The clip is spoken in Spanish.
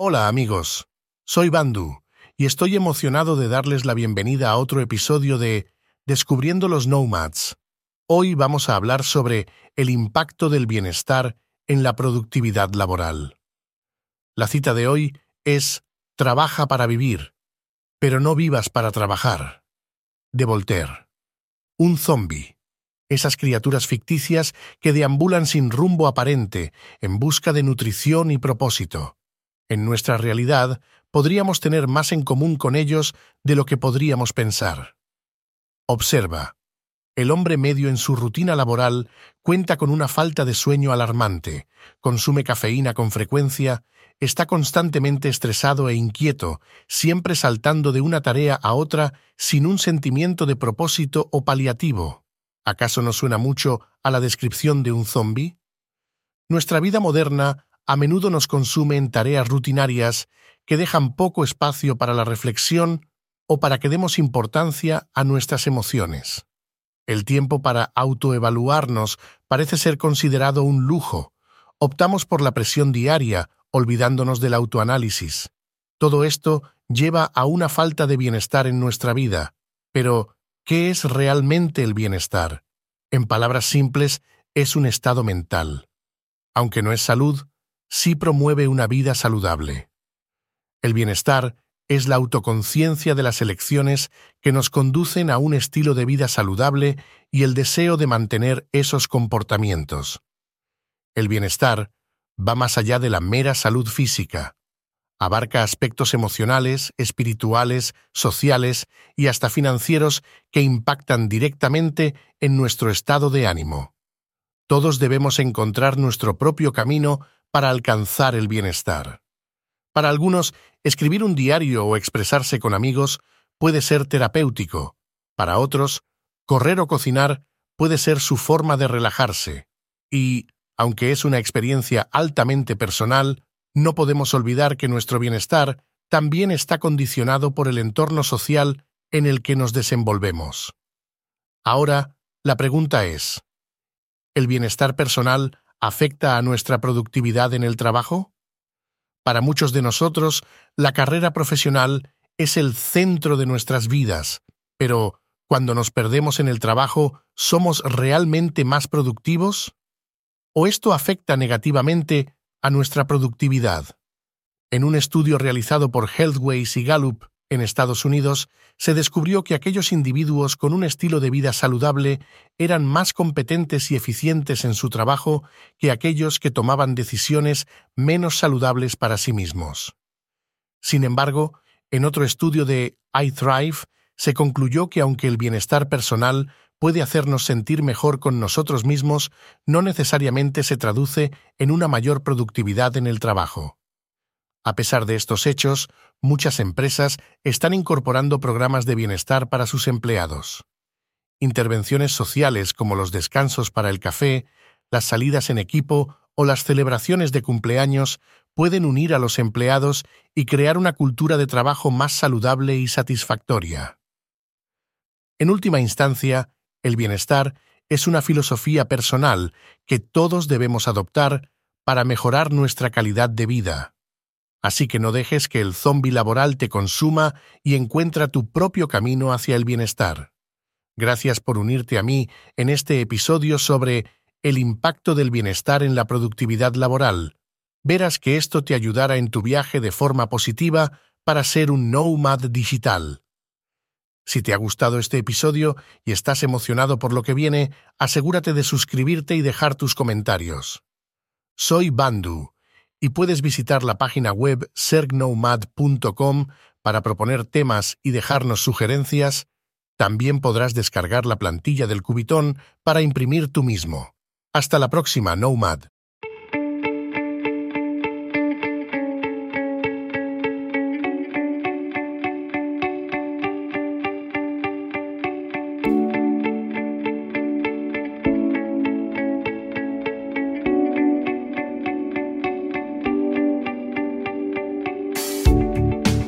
Hola amigos, soy Bandu y estoy emocionado de darles la bienvenida a otro episodio de Descubriendo los Nomads. Hoy vamos a hablar sobre el impacto del bienestar en la productividad laboral. La cita de hoy es Trabaja para vivir, pero no vivas para trabajar. De Voltaire. Un zombi. Esas criaturas ficticias que deambulan sin rumbo aparente, en busca de nutrición y propósito. En nuestra realidad, podríamos tener más en común con ellos de lo que podríamos pensar. Observa. El hombre medio en su rutina laboral cuenta con una falta de sueño alarmante, consume cafeína con frecuencia, está constantemente estresado e inquieto, siempre saltando de una tarea a otra sin un sentimiento de propósito o paliativo. ¿Acaso no suena mucho a la descripción de un zombi? Nuestra vida moderna a menudo nos consume en tareas rutinarias que dejan poco espacio para la reflexión o para que demos importancia a nuestras emociones. El tiempo para autoevaluarnos parece ser considerado un lujo. Optamos por la presión diaria, olvidándonos del autoanálisis. Todo esto lleva a una falta de bienestar en nuestra vida. Pero, ¿qué es realmente el bienestar? En palabras simples, es un estado mental. Aunque no es salud, sí promueve una vida saludable. El bienestar es la autoconciencia de las elecciones que nos conducen a un estilo de vida saludable y el deseo de mantener esos comportamientos. El bienestar va más allá de la mera salud física. Abarca aspectos emocionales, espirituales, sociales y hasta financieros que impactan directamente en nuestro estado de ánimo. Todos debemos encontrar nuestro propio camino para alcanzar el bienestar. Para algunos, escribir un diario o expresarse con amigos puede ser terapéutico. Para otros, correr o cocinar puede ser su forma de relajarse. Y, aunque es una experiencia altamente personal, no podemos olvidar que nuestro bienestar también está condicionado por el entorno social en el que nos desenvolvemos. Ahora, la pregunta es, ¿el bienestar personal afecta a nuestra productividad en el trabajo? Para muchos de nosotros, la carrera profesional es el centro de nuestras vidas, pero cuando nos perdemos en el trabajo, ¿somos realmente más productivos? ¿O esto afecta negativamente a nuestra productividad? En un estudio realizado por Healthways y Gallup en Estados Unidos, se descubrió que aquellos individuos con un estilo de vida saludable eran más competentes y eficientes en su trabajo que aquellos que tomaban decisiones menos saludables para sí mismos. Sin embargo, en otro estudio de iThrive se concluyó que aunque el bienestar personal puede hacernos sentir mejor con nosotros mismos, no necesariamente se traduce en una mayor productividad en el trabajo. A pesar de estos hechos, muchas empresas están incorporando programas de bienestar para sus empleados. Intervenciones sociales como los descansos para el café, las salidas en equipo o las celebraciones de cumpleaños pueden unir a los empleados y crear una cultura de trabajo más saludable y satisfactoria. En última instancia, el bienestar es una filosofía personal que todos debemos adoptar para mejorar nuestra calidad de vida. Así que no dejes que el zombi laboral te consuma y encuentra tu propio camino hacia el bienestar. Gracias por unirte a mí en este episodio sobre el impacto del bienestar en la productividad laboral. Verás que esto te ayudará en tu viaje de forma positiva para ser un nomad digital. Si te ha gustado este episodio y estás emocionado por lo que viene, asegúrate de suscribirte y dejar tus comentarios. Soy Bandu y puedes visitar la página web sergnomad.com para proponer temas y dejarnos sugerencias. También podrás descargar la plantilla del Cubitón para imprimir tú mismo. Hasta la próxima, Nomad.